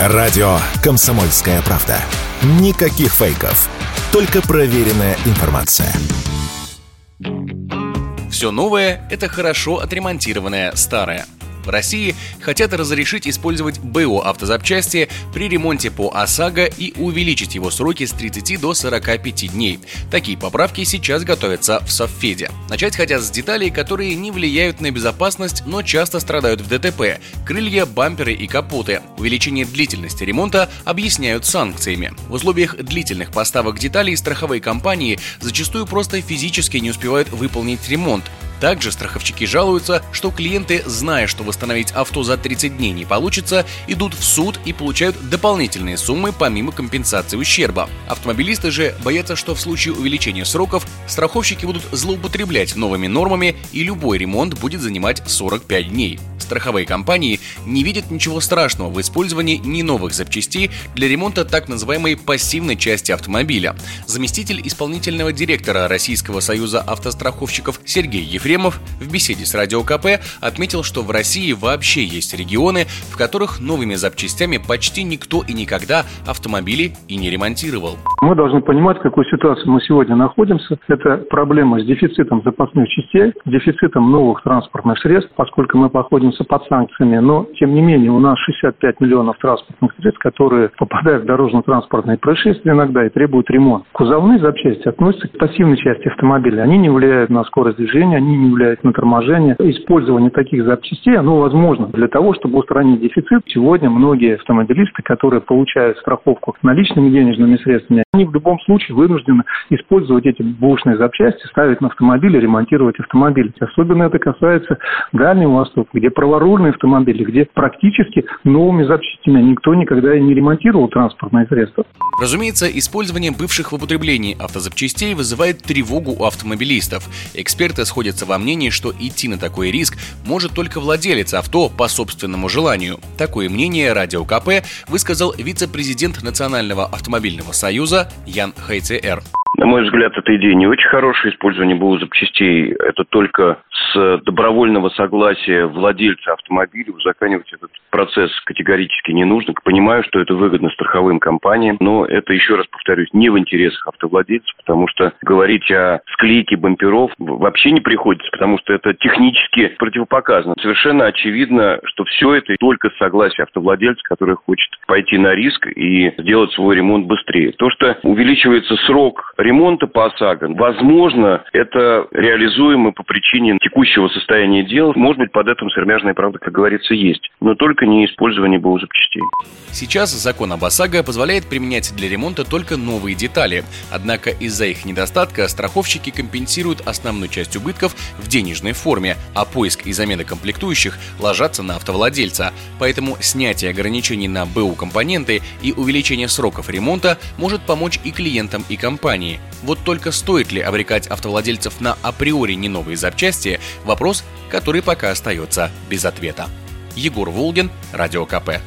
Радио «Комсомольская правда». Никаких фейков. Только проверенная информация. Все новое – это хорошо отремонтированное старое – в России хотят разрешить использовать БУ автозапчасти при ремонте по ОСАГО и увеличить его сроки с 30 до 45 дней. Такие поправки сейчас готовятся в Совфеде. Начать хотят с деталей, которые не влияют на безопасность, но часто страдают в ДТП – крылья, бамперы и капоты. Увеличение длительности ремонта объясняют санкциями. В условиях длительных поставок деталей страховые компании зачастую просто физически не успевают выполнить ремонт, также страховщики жалуются, что клиенты, зная, что восстановить авто за 30 дней не получится, идут в суд и получают дополнительные суммы помимо компенсации ущерба. Автомобилисты же боятся, что в случае увеличения сроков страховщики будут злоупотреблять новыми нормами и любой ремонт будет занимать 45 дней страховые компании не видят ничего страшного в использовании не новых запчастей для ремонта так называемой пассивной части автомобиля. Заместитель исполнительного директора Российского союза автостраховщиков Сергей Ефремов в беседе с Радио КП отметил, что в России вообще есть регионы, в которых новыми запчастями почти никто и никогда автомобили и не ремонтировал. Мы должны понимать, в какой ситуации мы сегодня находимся. Это проблема с дефицитом запасных частей, дефицитом новых транспортных средств, поскольку мы находимся находятся под санкциями, но, тем не менее, у нас 65 миллионов транспортных средств, которые попадают в дорожно-транспортные происшествия иногда и требуют ремонта. Кузовные запчасти относятся к пассивной части автомобиля. Они не влияют на скорость движения, они не влияют на торможение. Использование таких запчастей, оно возможно для того, чтобы устранить дефицит. Сегодня многие автомобилисты, которые получают страховку наличными денежными средствами, они в любом случае вынуждены использовать эти бушные запчасти, ставить на автомобиль и ремонтировать автомобиль. Особенно это касается Дальнего Востока, где праворульные автомобили, где практически новыми запчастями никто никогда и не ремонтировал транспортные средства. Разумеется, использование бывших в употреблении автозапчастей вызывает тревогу у автомобилистов. Эксперты сходятся во мнении, что идти на такой риск может только владелец авто по собственному желанию. Такое мнение Радио КП высказал вице-президент Национального автомобильного союза Ян Хайцер. Мой взгляд, эта идея не очень хорошая. Использование БУ запчастей – это только с добровольного согласия владельца автомобиля узаконивать этот процесс категорически не нужно. Понимаю, что это выгодно страховым компаниям, но это, еще раз повторюсь, не в интересах автовладельцев, потому что говорить о склейке бамперов вообще не приходится, потому что это технически противопоказано. Совершенно очевидно, что все это только с согласия автовладельца, который хочет пойти на риск и сделать свой ремонт быстрее. То, что увеличивается срок ремонта по ОСАГО, возможно, это реализуемо по причине текущего состояния дел. Может быть, под этим сермяжная правда, как говорится, есть. Но только не использование БУ запчастей. Сейчас закон об ОСАГО позволяет применять для ремонта только новые детали. Однако из-за их недостатка страховщики компенсируют основную часть убытков в денежной форме, а поиск и замена комплектующих ложатся на автовладельца. Поэтому снятие ограничений на БУ компоненты и увеличение сроков ремонта может помочь и клиентам, и компании. Вот только стоит ли обрекать автовладельцев на априори не новые запчасти – вопрос, который пока остается без ответа. Егор Волгин, Радио КП.